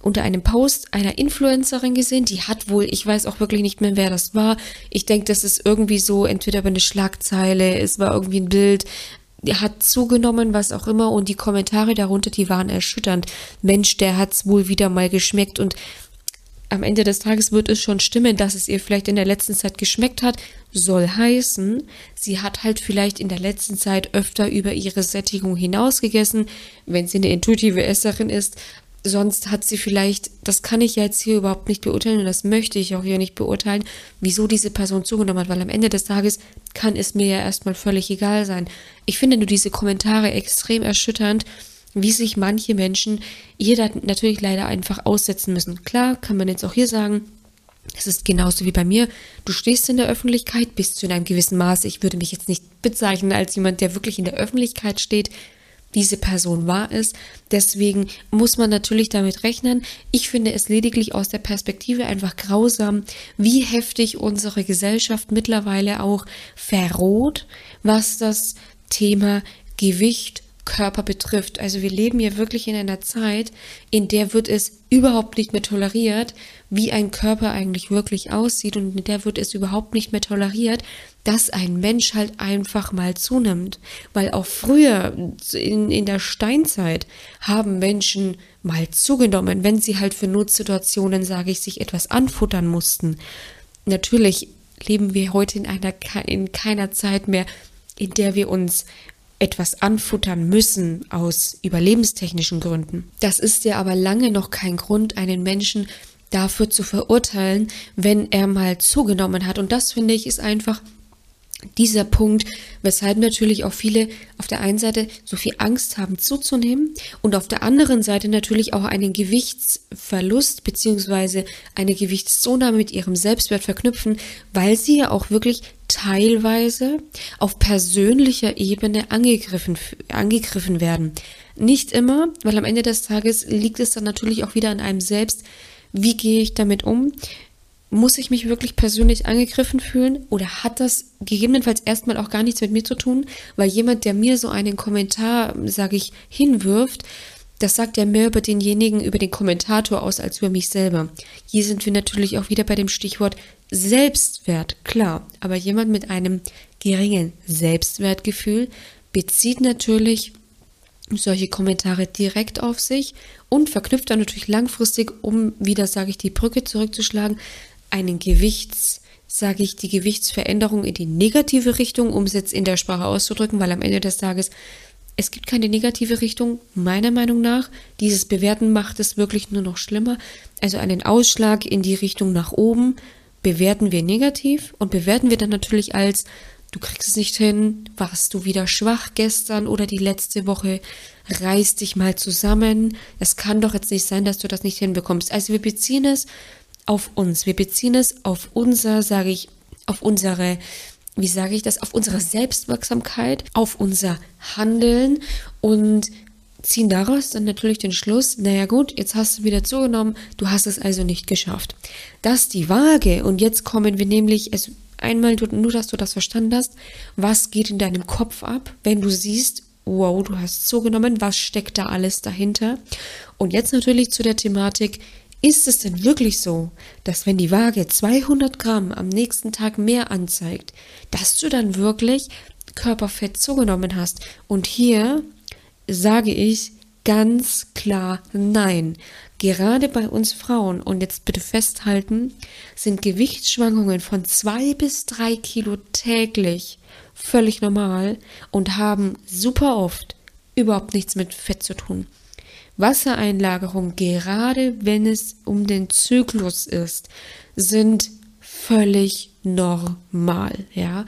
unter einem Post einer Influencerin gesehen, die hat wohl, ich weiß auch wirklich nicht mehr, wer das war. Ich denke, das ist irgendwie so, entweder über eine Schlagzeile, es war irgendwie ein Bild, die hat zugenommen, was auch immer, und die Kommentare darunter, die waren erschütternd. Mensch, der hat's wohl wieder mal geschmeckt und am Ende des Tages wird es schon stimmen, dass es ihr vielleicht in der letzten Zeit geschmeckt hat, soll heißen, sie hat halt vielleicht in der letzten Zeit öfter über ihre Sättigung hinaus gegessen, wenn sie eine intuitive Esserin ist. Sonst hat sie vielleicht, das kann ich ja jetzt hier überhaupt nicht beurteilen und das möchte ich auch hier nicht beurteilen, wieso diese Person zugenommen hat, weil am Ende des Tages kann es mir ja erstmal völlig egal sein. Ich finde nur diese Kommentare extrem erschütternd, wie sich manche Menschen hier natürlich leider einfach aussetzen müssen. Klar, kann man jetzt auch hier sagen, Es ist genauso wie bei mir. Du stehst in der Öffentlichkeit bis zu einem gewissen Maß. Ich würde mich jetzt nicht bezeichnen als jemand, der wirklich in der Öffentlichkeit steht. Diese Person war es. Deswegen muss man natürlich damit rechnen. Ich finde es lediglich aus der Perspektive einfach grausam, wie heftig unsere Gesellschaft mittlerweile auch verroht, was das Thema Gewicht Körper betrifft. Also wir leben ja wirklich in einer Zeit, in der wird es überhaupt nicht mehr toleriert, wie ein Körper eigentlich wirklich aussieht und in der wird es überhaupt nicht mehr toleriert, dass ein Mensch halt einfach mal zunimmt. Weil auch früher in, in der Steinzeit haben Menschen mal zugenommen, wenn sie halt für Notsituationen, sage ich, sich etwas anfuttern mussten. Natürlich leben wir heute in einer in keiner Zeit mehr, in der wir uns etwas anfuttern müssen aus überlebenstechnischen Gründen. Das ist ja aber lange noch kein Grund, einen Menschen dafür zu verurteilen, wenn er mal zugenommen hat. Und das finde ich ist einfach dieser Punkt, weshalb natürlich auch viele auf der einen Seite so viel Angst haben zuzunehmen und auf der anderen Seite natürlich auch einen Gewichtsverlust beziehungsweise eine Gewichtszunahme mit ihrem Selbstwert verknüpfen, weil sie ja auch wirklich teilweise auf persönlicher Ebene angegriffen, angegriffen werden. Nicht immer, weil am Ende des Tages liegt es dann natürlich auch wieder an einem selbst, wie gehe ich damit um? Muss ich mich wirklich persönlich angegriffen fühlen oder hat das gegebenenfalls erstmal auch gar nichts mit mir zu tun? Weil jemand, der mir so einen Kommentar, sage ich, hinwirft, das sagt ja mehr über denjenigen, über den Kommentator aus, als über mich selber. Hier sind wir natürlich auch wieder bei dem Stichwort Selbstwert, klar. Aber jemand mit einem geringen Selbstwertgefühl bezieht natürlich solche Kommentare direkt auf sich und verknüpft dann natürlich langfristig, um wieder, sage ich, die Brücke zurückzuschlagen, einen Gewichts, sage ich, die Gewichtsveränderung in die negative Richtung, um es jetzt in der Sprache auszudrücken, weil am Ende des Tages es gibt keine negative Richtung, meiner Meinung nach. Dieses Bewerten macht es wirklich nur noch schlimmer. Also einen Ausschlag in die Richtung nach oben bewerten wir negativ und bewerten wir dann natürlich als du kriegst es nicht hin, warst du wieder schwach gestern oder die letzte Woche, reiß dich mal zusammen. Es kann doch jetzt nicht sein, dass du das nicht hinbekommst. Also wir beziehen es auf uns. Wir beziehen es auf unser, sage ich, auf unsere, wie sage ich das, auf unsere Selbstwirksamkeit, auf unser Handeln und ziehen daraus dann natürlich den Schluss, naja gut, jetzt hast du wieder zugenommen, du hast es also nicht geschafft. Dass die Waage, und jetzt kommen wir nämlich, es einmal nur, dass du das verstanden hast, was geht in deinem Kopf ab, wenn du siehst, wow, du hast zugenommen, was steckt da alles dahinter? Und jetzt natürlich zu der Thematik, ist es denn wirklich so, dass wenn die Waage 200 Gramm am nächsten Tag mehr anzeigt, dass du dann wirklich Körperfett zugenommen hast? Und hier sage ich ganz klar nein. Gerade bei uns Frauen, und jetzt bitte festhalten, sind Gewichtsschwankungen von zwei bis drei Kilo täglich völlig normal und haben super oft überhaupt nichts mit Fett zu tun. Wassereinlagerung, gerade wenn es um den Zyklus ist, sind völlig normal, ja.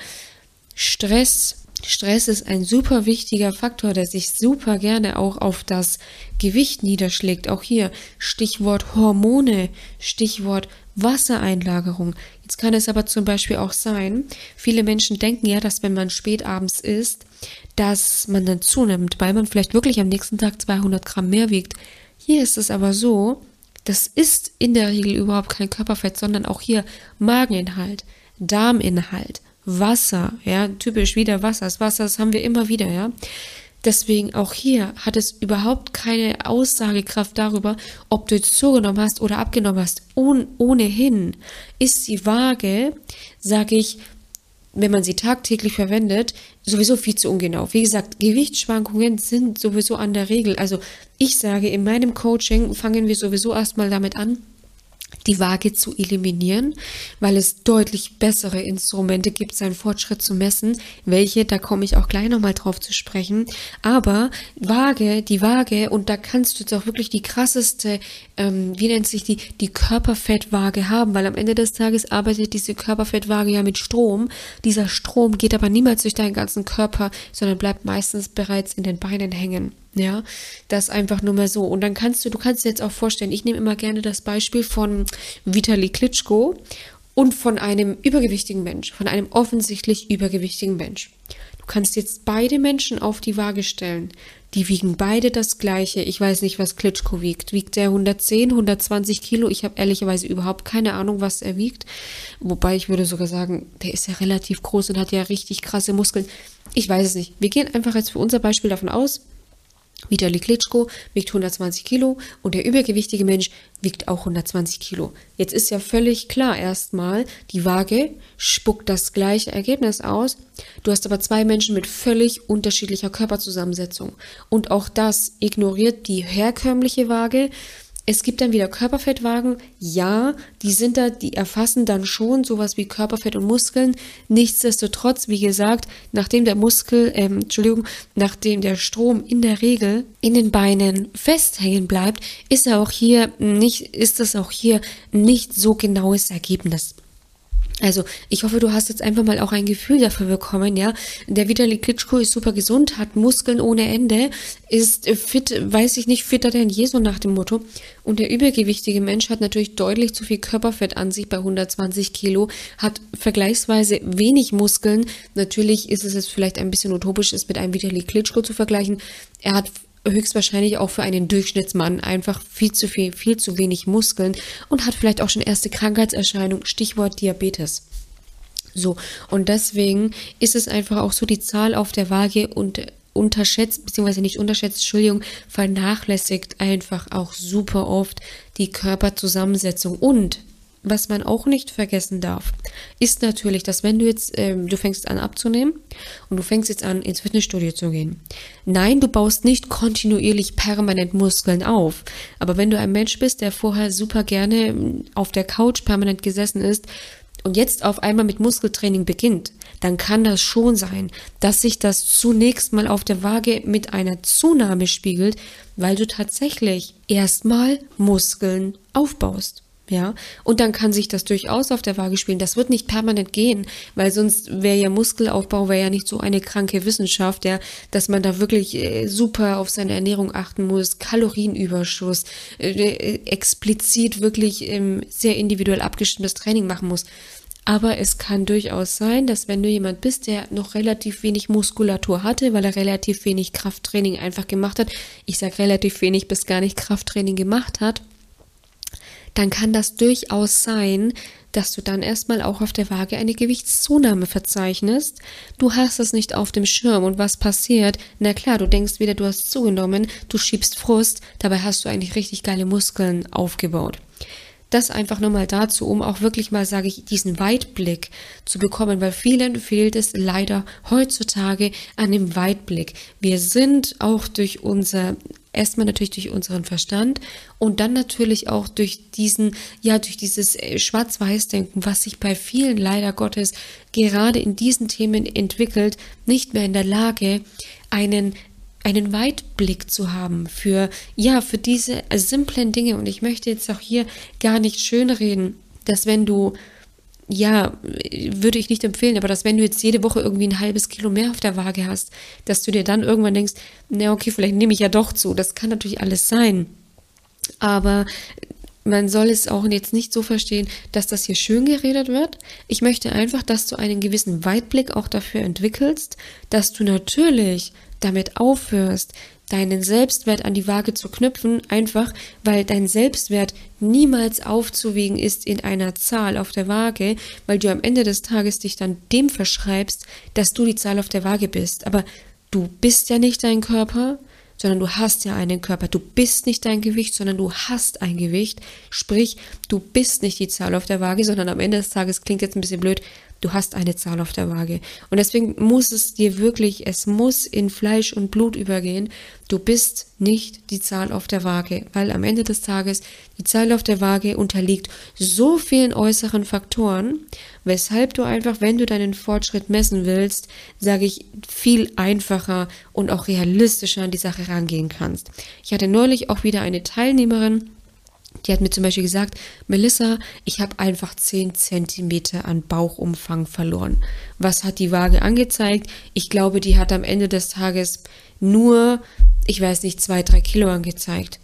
Stress Stress ist ein super wichtiger Faktor, der sich super gerne auch auf das Gewicht niederschlägt. Auch hier Stichwort Hormone, Stichwort Wassereinlagerung. Jetzt kann es aber zum Beispiel auch sein, viele Menschen denken ja, dass wenn man spät abends isst, dass man dann zunimmt, weil man vielleicht wirklich am nächsten Tag 200 Gramm mehr wiegt. Hier ist es aber so, das ist in der Regel überhaupt kein Körperfett, sondern auch hier Mageninhalt, Darminhalt, Wasser, ja, typisch wieder Wasser. Das Wasser, das haben wir immer wieder, ja. Deswegen auch hier hat es überhaupt keine Aussagekraft darüber, ob du jetzt zugenommen hast oder abgenommen hast. Ohn, ohnehin ist die Waage, sage ich, wenn man sie tagtäglich verwendet, sowieso viel zu ungenau. Wie gesagt, Gewichtsschwankungen sind sowieso an der Regel. Also ich sage, in meinem Coaching fangen wir sowieso erstmal damit an, die Waage zu eliminieren, weil es deutlich bessere Instrumente gibt, seinen Fortschritt zu messen. Welche, da komme ich auch gleich nochmal drauf zu sprechen. Aber Waage, die Waage, und da kannst du jetzt auch wirklich die krasseste, ähm, wie nennt sich die, die Körperfettwaage haben, weil am Ende des Tages arbeitet diese Körperfettwaage ja mit Strom. Dieser Strom geht aber niemals durch deinen ganzen Körper, sondern bleibt meistens bereits in den Beinen hängen. Ja, das einfach nur mal so. Und dann kannst du, du kannst dir jetzt auch vorstellen, ich nehme immer gerne das Beispiel von Vitali Klitschko und von einem übergewichtigen Mensch, von einem offensichtlich übergewichtigen Mensch. Du kannst jetzt beide Menschen auf die Waage stellen. Die wiegen beide das gleiche. Ich weiß nicht, was Klitschko wiegt. Wiegt er 110, 120 Kilo? Ich habe ehrlicherweise überhaupt keine Ahnung, was er wiegt. Wobei ich würde sogar sagen, der ist ja relativ groß und hat ja richtig krasse Muskeln. Ich weiß es nicht. Wir gehen einfach jetzt für unser Beispiel davon aus, Vitali Klitschko wiegt 120 Kilo und der übergewichtige Mensch wiegt auch 120 Kilo. Jetzt ist ja völlig klar erstmal, die Waage spuckt das gleiche Ergebnis aus. Du hast aber zwei Menschen mit völlig unterschiedlicher Körperzusammensetzung. Und auch das ignoriert die herkömmliche Waage es gibt dann wieder Körperfettwagen. Ja, die sind da, die erfassen dann schon sowas wie Körperfett und Muskeln. Nichtsdestotrotz, wie gesagt, nachdem der Muskel, ähm, Entschuldigung, nachdem der Strom in der Regel in den Beinen festhängen bleibt, ist er auch hier nicht, ist das auch hier nicht so genaues Ergebnis. Also, ich hoffe, du hast jetzt einfach mal auch ein Gefühl dafür bekommen, ja. Der Vitali Klitschko ist super gesund, hat Muskeln ohne Ende, ist fit, weiß ich nicht, fitter denn je, so nach dem Motto. Und der übergewichtige Mensch hat natürlich deutlich zu viel Körperfett an sich bei 120 Kilo, hat vergleichsweise wenig Muskeln. Natürlich ist es jetzt vielleicht ein bisschen utopisch, es mit einem Vitali Klitschko zu vergleichen. Er hat höchstwahrscheinlich auch für einen Durchschnittsmann einfach viel zu viel, viel zu wenig Muskeln und hat vielleicht auch schon erste Krankheitserscheinungen, Stichwort Diabetes. So, und deswegen ist es einfach auch so, die Zahl auf der Waage und unterschätzt, beziehungsweise nicht unterschätzt, Entschuldigung, vernachlässigt einfach auch super oft die Körperzusammensetzung und was man auch nicht vergessen darf, ist natürlich, dass wenn du jetzt, ähm, du fängst an abzunehmen und du fängst jetzt an ins Fitnessstudio zu gehen. Nein, du baust nicht kontinuierlich permanent Muskeln auf. Aber wenn du ein Mensch bist, der vorher super gerne ähm, auf der Couch permanent gesessen ist und jetzt auf einmal mit Muskeltraining beginnt, dann kann das schon sein, dass sich das zunächst mal auf der Waage mit einer Zunahme spiegelt, weil du tatsächlich erstmal Muskeln aufbaust. Ja, und dann kann sich das durchaus auf der Waage spielen. Das wird nicht permanent gehen, weil sonst wäre ja Muskelaufbau wäre ja nicht so eine kranke Wissenschaft, ja, dass man da wirklich äh, super auf seine Ernährung achten muss, Kalorienüberschuss, äh, äh, explizit wirklich ähm, sehr individuell abgestimmtes Training machen muss. Aber es kann durchaus sein, dass wenn du jemand bist, der noch relativ wenig Muskulatur hatte, weil er relativ wenig Krafttraining einfach gemacht hat, ich sage relativ wenig bis gar nicht Krafttraining gemacht hat, dann kann das durchaus sein, dass du dann erstmal auch auf der Waage eine Gewichtszunahme verzeichnest. Du hast es nicht auf dem Schirm und was passiert? Na klar, du denkst wieder, du hast zugenommen, du schiebst Frust, dabei hast du eigentlich richtig geile Muskeln aufgebaut. Das einfach nur mal dazu, um auch wirklich mal, sage ich, diesen Weitblick zu bekommen, weil vielen fehlt es leider heutzutage an dem Weitblick. Wir sind auch durch unser erstmal natürlich durch unseren Verstand und dann natürlich auch durch diesen, ja, durch dieses äh, Schwarz-Weiß-Denken, was sich bei vielen leider Gottes gerade in diesen Themen entwickelt, nicht mehr in der Lage, einen einen Weitblick zu haben für, ja, für diese simplen Dinge. Und ich möchte jetzt auch hier gar nicht schönreden, dass wenn du ja, würde ich nicht empfehlen, aber dass wenn du jetzt jede Woche irgendwie ein halbes Kilo mehr auf der Waage hast, dass du dir dann irgendwann denkst, na okay, vielleicht nehme ich ja doch zu. Das kann natürlich alles sein. Aber man soll es auch jetzt nicht so verstehen, dass das hier schön geredet wird. Ich möchte einfach, dass du einen gewissen Weitblick auch dafür entwickelst, dass du natürlich damit aufhörst, deinen Selbstwert an die Waage zu knüpfen, einfach weil dein Selbstwert niemals aufzuwiegen ist in einer Zahl auf der Waage, weil du am Ende des Tages dich dann dem verschreibst, dass du die Zahl auf der Waage bist. Aber du bist ja nicht dein Körper, sondern du hast ja einen Körper. Du bist nicht dein Gewicht, sondern du hast ein Gewicht. Sprich, du bist nicht die Zahl auf der Waage, sondern am Ende des Tages klingt jetzt ein bisschen blöd, Du hast eine Zahl auf der Waage. Und deswegen muss es dir wirklich, es muss in Fleisch und Blut übergehen. Du bist nicht die Zahl auf der Waage, weil am Ende des Tages die Zahl auf der Waage unterliegt so vielen äußeren Faktoren, weshalb du einfach, wenn du deinen Fortschritt messen willst, sage ich, viel einfacher und auch realistischer an die Sache rangehen kannst. Ich hatte neulich auch wieder eine Teilnehmerin, die hat mir zum Beispiel gesagt, Melissa, ich habe einfach 10 Zentimeter an Bauchumfang verloren. Was hat die Waage angezeigt? Ich glaube, die hat am Ende des Tages nur, ich weiß nicht, zwei, drei Kilo angezeigt.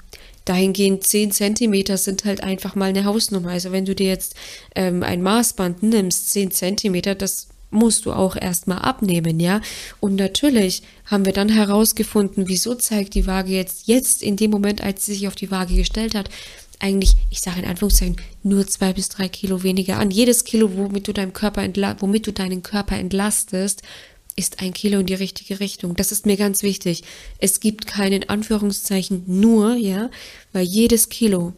Dahingehend 10 Zentimeter sind halt einfach mal eine Hausnummer. Also wenn du dir jetzt ähm, ein Maßband nimmst, 10 Zentimeter, das musst du auch erstmal abnehmen, ja. Und natürlich haben wir dann herausgefunden, wieso zeigt die Waage jetzt, jetzt in dem Moment, als sie sich auf die Waage gestellt hat, eigentlich, ich sage in Anführungszeichen, nur zwei bis drei Kilo weniger an. Jedes Kilo, womit du deinem Körper entla womit du deinen Körper entlastest, ist ein Kilo in die richtige Richtung. Das ist mir ganz wichtig. Es gibt keinen Anführungszeichen nur, ja, weil jedes Kilo,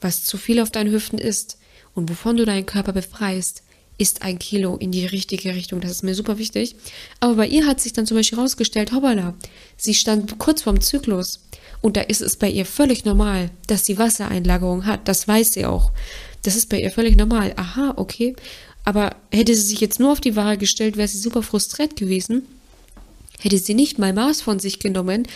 was zu viel auf deinen Hüften ist und wovon du deinen Körper befreist, ist ein Kilo in die richtige Richtung. Das ist mir super wichtig. Aber bei ihr hat sich dann zum Beispiel herausgestellt, hoppala, sie stand kurz vorm Zyklus. Und da ist es bei ihr völlig normal, dass sie Wassereinlagerung hat. Das weiß sie auch. Das ist bei ihr völlig normal. Aha, okay. Aber hätte sie sich jetzt nur auf die Waage gestellt, wäre sie super frustriert gewesen. Hätte sie nicht mal Maß von sich genommen,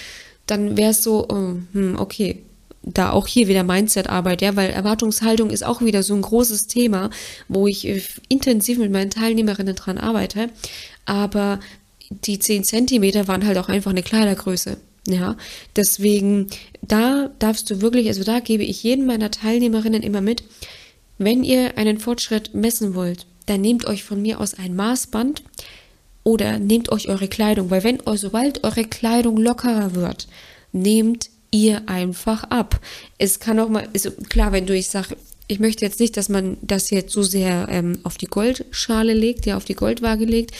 dann wäre es so, oh, hm, okay, da auch hier wieder Mindset-Arbeit, ja, weil Erwartungshaltung ist auch wieder so ein großes Thema, wo ich intensiv mit meinen Teilnehmerinnen dran arbeite. Aber die 10 Zentimeter waren halt auch einfach eine Kleidergröße. Ja, deswegen, da darfst du wirklich, also da gebe ich jedem meiner Teilnehmerinnen immer mit, wenn ihr einen Fortschritt messen wollt, dann nehmt euch von mir aus ein Maßband oder nehmt euch eure Kleidung, weil wenn, sobald eure Kleidung lockerer wird, nehmt ihr einfach ab. Es kann auch mal, also klar, wenn du, ich sag, ich möchte jetzt nicht, dass man das jetzt so sehr ähm, auf die Goldschale legt, ja, auf die Goldwaage legt.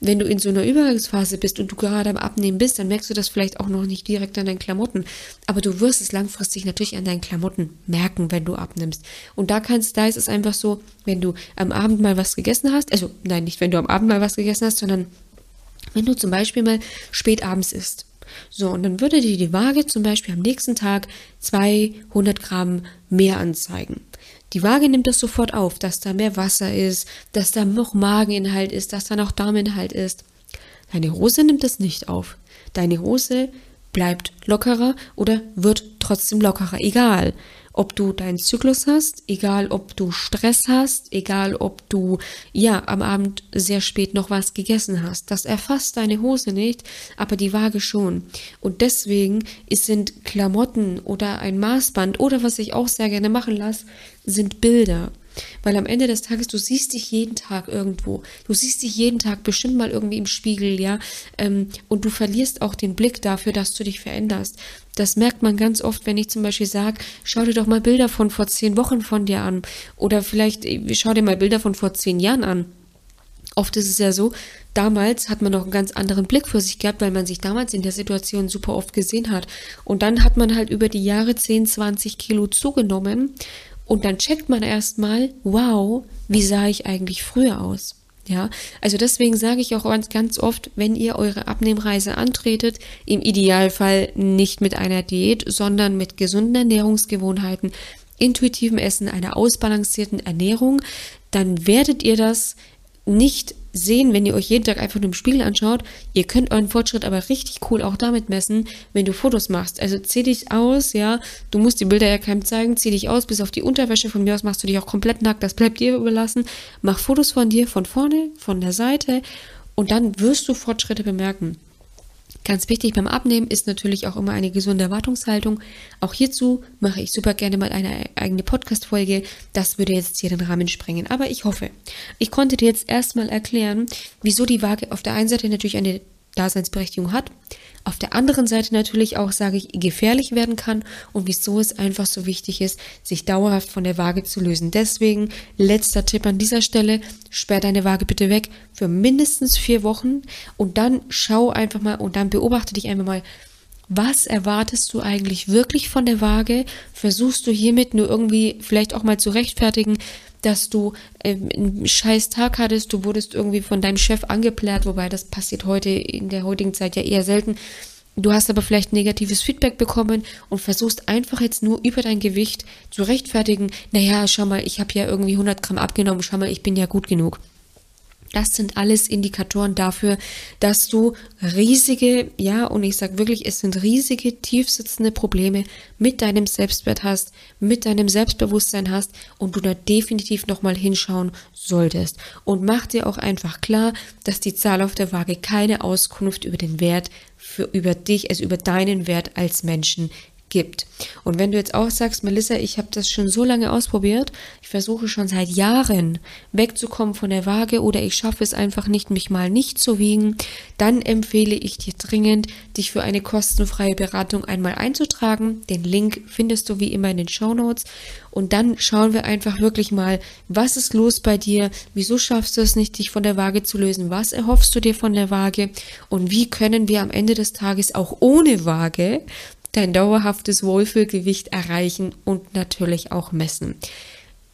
Wenn du in so einer Übergangsphase bist und du gerade am Abnehmen bist, dann merkst du das vielleicht auch noch nicht direkt an deinen Klamotten. Aber du wirst es langfristig natürlich an deinen Klamotten merken, wenn du abnimmst. Und da kannst, da ist es einfach so, wenn du am Abend mal was gegessen hast, also nein, nicht wenn du am Abend mal was gegessen hast, sondern wenn du zum Beispiel mal spät abends isst so, und dann würde dir die Waage zum Beispiel am nächsten Tag 200 Gramm mehr anzeigen. Die Waage nimmt das sofort auf, dass da mehr Wasser ist, dass da noch Mageninhalt ist, dass da noch Darminhalt ist. Deine Hose nimmt das nicht auf. Deine Hose bleibt lockerer oder wird trotzdem lockerer, egal ob du deinen Zyklus hast, egal ob du Stress hast, egal ob du ja am Abend sehr spät noch was gegessen hast. Das erfasst deine Hose nicht, aber die Waage schon. Und deswegen sind Klamotten oder ein Maßband oder was ich auch sehr gerne machen lasse, sind Bilder. Weil am Ende des Tages, du siehst dich jeden Tag irgendwo. Du siehst dich jeden Tag bestimmt mal irgendwie im Spiegel, ja. Ähm, und du verlierst auch den Blick dafür, dass du dich veränderst. Das merkt man ganz oft, wenn ich zum Beispiel sage, schau dir doch mal Bilder von vor zehn Wochen von dir an. Oder vielleicht äh, schau dir mal Bilder von vor zehn Jahren an. Oft ist es ja so, damals hat man noch einen ganz anderen Blick für sich gehabt, weil man sich damals in der Situation super oft gesehen hat. Und dann hat man halt über die Jahre 10, 20 Kilo zugenommen und dann checkt man erstmal, wow, wie sah ich eigentlich früher aus? Ja, also deswegen sage ich auch ganz, ganz oft, wenn ihr eure Abnehmreise antretet, im Idealfall nicht mit einer Diät, sondern mit gesunden Ernährungsgewohnheiten, intuitivem Essen, einer ausbalancierten Ernährung, dann werdet ihr das nicht sehen, wenn ihr euch jeden Tag einfach nur im Spiegel anschaut. Ihr könnt euren Fortschritt aber richtig cool auch damit messen, wenn du Fotos machst. Also zieh dich aus, ja. Du musst die Bilder ja keinem zeigen. Zieh dich aus, bis auf die Unterwäsche. Von mir aus machst du dich auch komplett nackt. Das bleibt dir überlassen. Mach Fotos von dir, von vorne, von der Seite. Und dann wirst du Fortschritte bemerken. Ganz wichtig beim Abnehmen ist natürlich auch immer eine gesunde Erwartungshaltung. Auch hierzu mache ich super gerne mal eine eigene Podcast-Folge. Das würde jetzt hier den Rahmen sprengen. Aber ich hoffe, ich konnte dir jetzt erstmal erklären, wieso die Waage auf der einen Seite natürlich eine Daseinsberechtigung hat, auf der anderen Seite natürlich auch, sage ich, gefährlich werden kann und wieso es einfach so wichtig ist, sich dauerhaft von der Waage zu lösen. Deswegen letzter Tipp an dieser Stelle, sperr deine Waage bitte weg für mindestens vier Wochen und dann schau einfach mal und dann beobachte dich einfach mal, was erwartest du eigentlich wirklich von der Waage? Versuchst du hiermit nur irgendwie vielleicht auch mal zu rechtfertigen, dass du ähm, einen scheiß Tag hattest, du wurdest irgendwie von deinem Chef angeplärt, wobei das passiert heute in der heutigen Zeit ja eher selten. Du hast aber vielleicht negatives Feedback bekommen und versuchst einfach jetzt nur über dein Gewicht zu rechtfertigen, naja, schau mal, ich habe ja irgendwie 100 Gramm abgenommen, schau mal, ich bin ja gut genug. Das sind alles Indikatoren dafür, dass du riesige, ja, und ich sage wirklich, es sind riesige, tiefsitzende Probleme mit deinem Selbstwert hast, mit deinem Selbstbewusstsein hast und du da definitiv nochmal hinschauen solltest. Und mach dir auch einfach klar, dass die Zahl auf der Waage keine Auskunft über den Wert für, über dich, also über deinen Wert als Menschen gibt. Und wenn du jetzt auch sagst, Melissa, ich habe das schon so lange ausprobiert, ich versuche schon seit Jahren wegzukommen von der Waage oder ich schaffe es einfach nicht, mich mal nicht zu wiegen, dann empfehle ich dir dringend, dich für eine kostenfreie Beratung einmal einzutragen. Den Link findest du wie immer in den Show Notes. Und dann schauen wir einfach wirklich mal, was ist los bei dir? Wieso schaffst du es nicht, dich von der Waage zu lösen? Was erhoffst du dir von der Waage? Und wie können wir am Ende des Tages auch ohne Waage dein dauerhaftes Wohlfühlgewicht erreichen und natürlich auch messen.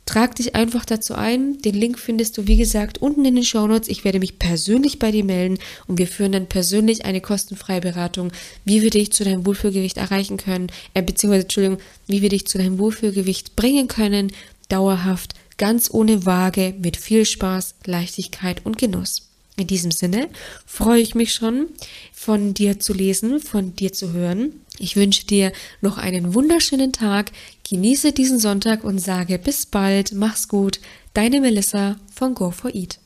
Trag dich einfach dazu ein. Den Link findest du, wie gesagt, unten in den Shownotes. Ich werde mich persönlich bei dir melden und wir führen dann persönlich eine kostenfreie Beratung, wie wir dich zu deinem Wohlfühlgewicht erreichen können, äh, beziehungsweise, Entschuldigung, wie wir dich zu deinem Wohlfühlgewicht bringen können, dauerhaft, ganz ohne Waage, mit viel Spaß, Leichtigkeit und Genuss. In diesem Sinne freue ich mich schon, von dir zu lesen, von dir zu hören. Ich wünsche dir noch einen wunderschönen Tag, genieße diesen Sonntag und sage bis bald, mach's gut, deine Melissa von Go4Eat.